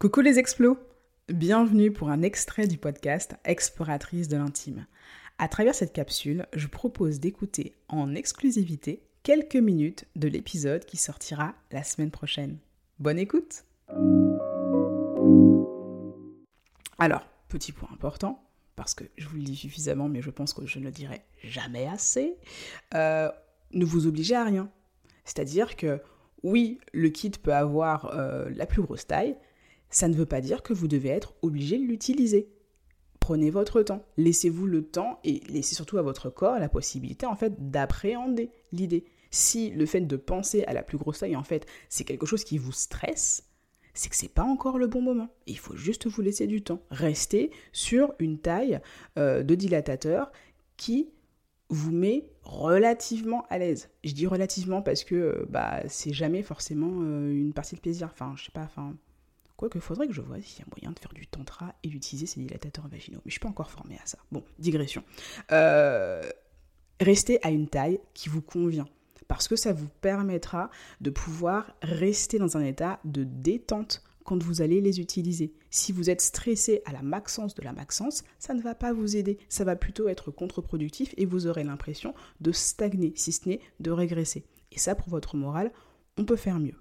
Coucou les explos Bienvenue pour un extrait du podcast Exploratrice de l'intime. À travers cette capsule, je propose d'écouter en exclusivité quelques minutes de l'épisode qui sortira la semaine prochaine. Bonne écoute Alors, petit point important, parce que je vous le dis suffisamment, mais je pense que je ne le dirai jamais assez, euh, ne vous obligez à rien. C'est-à-dire que oui, le kit peut avoir euh, la plus grosse taille, ça ne veut pas dire que vous devez être obligé de l'utiliser. Prenez votre temps, laissez-vous le temps et laissez surtout à votre corps la possibilité en fait d'appréhender l'idée. Si le fait de penser à la plus grosse taille en fait c'est quelque chose qui vous stresse, c'est que c'est pas encore le bon moment. Il faut juste vous laisser du temps. Restez sur une taille euh, de dilatateur qui vous met relativement à l'aise. Je dis relativement parce que euh, bah c'est jamais forcément euh, une partie de plaisir. Enfin, je sais pas, Quoique, faudrait que je vois s'il y a moyen de faire du tantra et d'utiliser ces dilatateurs vaginaux. Mais je suis pas encore formée à ça. Bon, digression. Euh, restez à une taille qui vous convient. Parce que ça vous permettra de pouvoir rester dans un état de détente quand vous allez les utiliser. Si vous êtes stressé à la maxence de la maxence, ça ne va pas vous aider. Ça va plutôt être contre-productif et vous aurez l'impression de stagner, si ce n'est de régresser. Et ça, pour votre morale, on peut faire mieux.